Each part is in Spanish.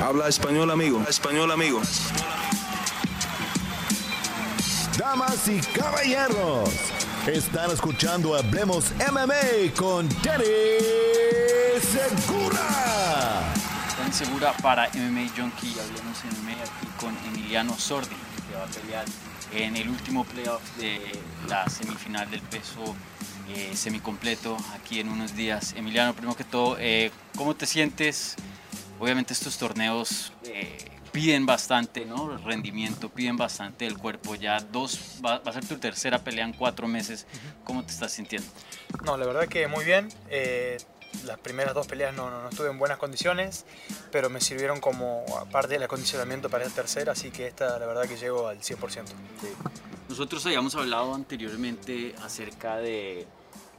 Habla español, amigo. Español, amigo. Damas y caballeros, están escuchando Hablemos MMA con Danny Segura. Danny Segura para MMA Junkie. Hablemos MMA aquí con Emiliano Sordi, que va a pelear en el último playoff de la semifinal del peso eh, semicompleto aquí en unos días. Emiliano, primero que todo, eh, ¿cómo te sientes? Obviamente estos torneos eh, piden bastante, ¿no? Rendimiento, piden bastante del cuerpo. Ya dos, va, a ser tu tercera pelea en cuatro meses. ¿Cómo te estás sintiendo? No, la verdad que muy bien. las primeras dos peleas no, no, estuve en buenas condiciones, pero me sirvieron como parte del acondicionamiento para la tercera, así que esta la verdad que llego al 100%. Nosotros habíamos hablado anteriormente acerca de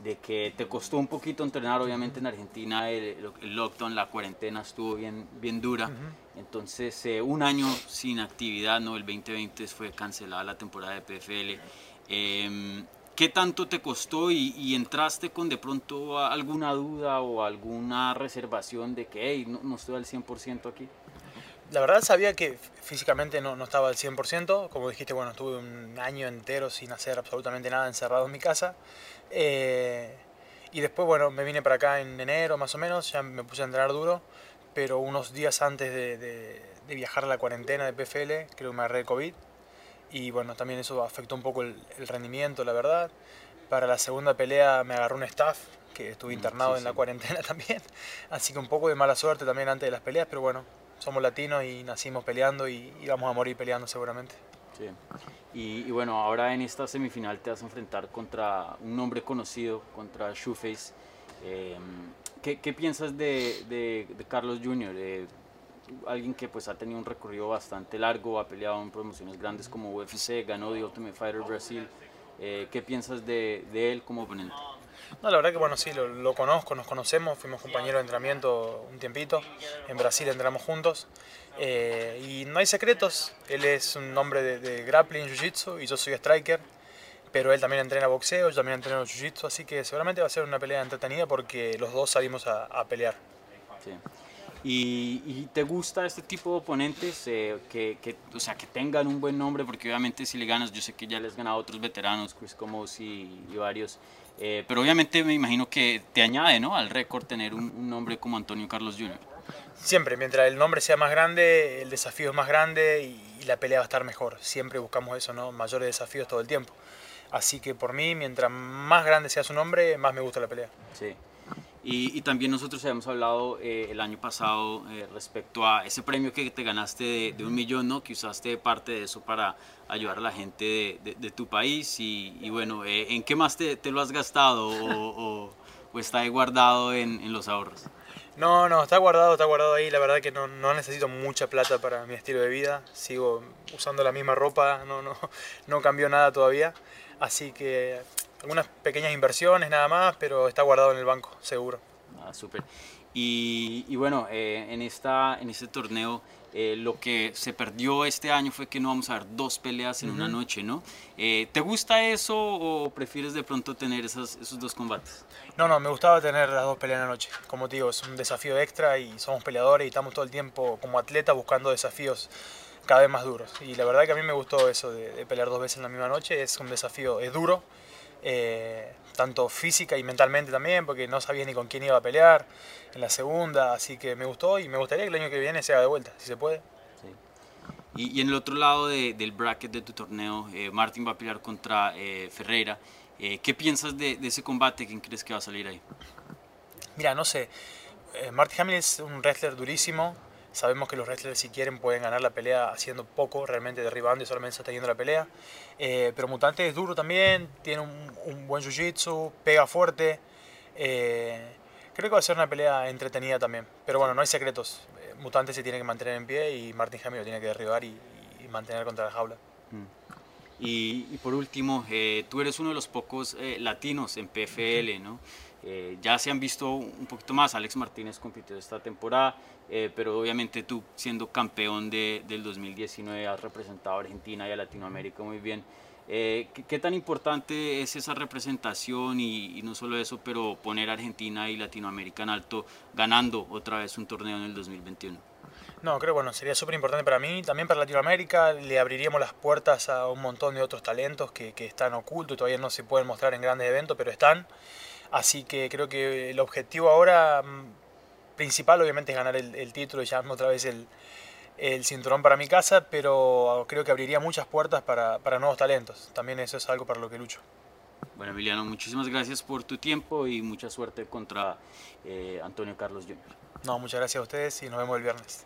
de que te costó un poquito entrenar, obviamente en Argentina el, lockdown, la cuarentena estuvo bien, bien dura, entonces eh, un año sin actividad, ¿no? el 2020 fue cancelada la temporada de PFL. Em, ¿Qué tanto te costó y, entraste con de pronto alguna duda o alguna reservación de que hey, no, no estoy al 100% aquí? La verdad sabía que físicamente no, no, estaba al 100%, como dijiste, bueno, estuve un año entero sin hacer absolutamente nada encerrado en mi casa. Eh, y después, bueno, me vine para acá en enero más o menos, ya me puse a entrenar duro, pero unos días antes de, de, viajar a la cuarentena de PFL, creo que me agarré COVID. Y bueno, también eso afectó un poco el, rendimiento, la verdad. Para la segunda pelea me agarró un staff, que estuve mm, internado en la cuarentena también. Así que un poco de mala suerte también antes de las peleas, pero bueno, somos latinos y nacimos peleando y, vamos a morir peleando seguramente. Sí. Y, bueno, ahora en esta semifinal te vas a enfrentar contra un nombre conocido, contra Shoeface. Em, ¿qué, ¿qué, piensas de, de, Carlos Jr.? Eh, alguien que pues ha tenido un recorrido bastante largo, ha peleado en promociones grandes como UFC, ganó The Ultimate Fighter Brasil. Eh, ¿Qué piensas de, de él como oponente? No, la verdad que bueno, sí, lo, conozco, nos conocemos, fuimos compañeros de entrenamiento un tiempito, en Brasil entrenamos juntos eh, y no hay secretos, él es un hombre de, grappling, jiu-jitsu y yo soy striker, pero él también entrena boxeo, yo también entreno jiu-jitsu, así que seguramente va a ser una pelea entretenida porque los dos salimos a, pelear. Sí. ¿Y, te gusta este tipo de oponentes eh, que, que, o sea, que tengan un buen nombre? Porque obviamente si le ganas, yo sé que ya les has ganado a otros veteranos, Chris Comos y, y varios, eh, pero obviamente me imagino que te añade ¿no? al récord tener un, nombre como Antonio Carlos Jr. Siempre, mientras el nombre sea más grande, el desafío es más grande y, la pelea va a estar mejor. Siempre buscamos eso, ¿no? mayores desafíos todo el tiempo. Así que por mí, mientras más grande sea su nombre, más me gusta la pelea. Sí. Y, también nosotros habíamos hablado eh, el año pasado eh, respecto a ese premio que te ganaste de, un millón, ¿no? que usaste parte de eso para ayudar a la gente de, tu país. Y, bueno, eh, ¿en qué más te, lo has gastado o, está ahí guardado en, los ahorros? No, no, está guardado, está guardado ahí. La verdad que no, no, necesito mucha plata para mi estilo de vida. Sigo usando la misma ropa, no, no, no cambió nada todavía. Así que algunas pequeñas inversiones nada más, pero está guardado en el banco, seguro. Ah, súper. Y, y, bueno, eh, en, esta, en este torneo eh, lo que se perdió este año fue que no vamos a ver dos peleas en una noche, ¿no? Eh, ¿Te gusta eso o prefieres de pronto tener esos, esos dos combates? No, no, me gustaba tener las dos peleas en la noche. Como te digo, es un desafío extra y somos peleadores y estamos todo el tiempo como atletas buscando desafíos cada vez más duros. Y la verdad que a mí me gustó eso de, de pelear dos veces en la misma noche. Es un desafío, es duro eh, tanto física y mentalmente también, porque no sabía ni con quién iba a pelear en la segunda, así que me gustó y me gustaría que el año que viene se haga de vuelta, si se puede. Y, en el otro lado del bracket de tu torneo, eh, Martín va a pelear contra eh, Ferreira. ¿Qué piensas de, ese combate? ¿Quién crees que va a salir ahí? Mira, no sé. Martin Hamilton es un wrestler durísimo, Sabemos que los wrestlers si quieren pueden ganar la pelea haciendo poco, realmente derribando y solamente sosteniendo la pelea. Eh, pero Mutante es duro también, tiene un, buen jiu-jitsu, pega fuerte. Eh, creo que va a ser una pelea entretenida también. Pero bueno, no hay secretos. Eh, Mutante se tiene que mantener en pie y Martin Hamilton lo tiene que derribar y, mantener contra la jaula. Mm. Y, por último, tú eres uno de los pocos latinos en PFL, ¿no? Eh, ya se han visto un poquito más, Alex Martínez compitió esta temporada, eh, pero obviamente tú siendo campeón de, del 2019 has representado a Argentina y a Latinoamérica muy bien. Eh, ¿qué, tan importante es esa representación y, no solo eso, pero poner a Argentina y Latinoamérica en alto ganando otra vez un torneo en el 2021? No, creo bueno, sería súper importante para mí, también para Latinoamérica, le abriríamos las puertas a un montón de otros talentos que, que están ocultos y todavía no se pueden mostrar en grandes eventos, pero están. Así que creo que el objetivo ahora mm, principal obviamente es ganar el, el título y llevarme otra vez el, el, cinturón para mi casa, pero creo que abriría muchas puertas para, para nuevos talentos. También eso es algo para lo que lucho. Bueno, Emiliano, muchísimas gracias por tu tiempo y mucha suerte contra eh, Antonio Carlos Jr. No, muchas gracias a ustedes y nos vemos el viernes.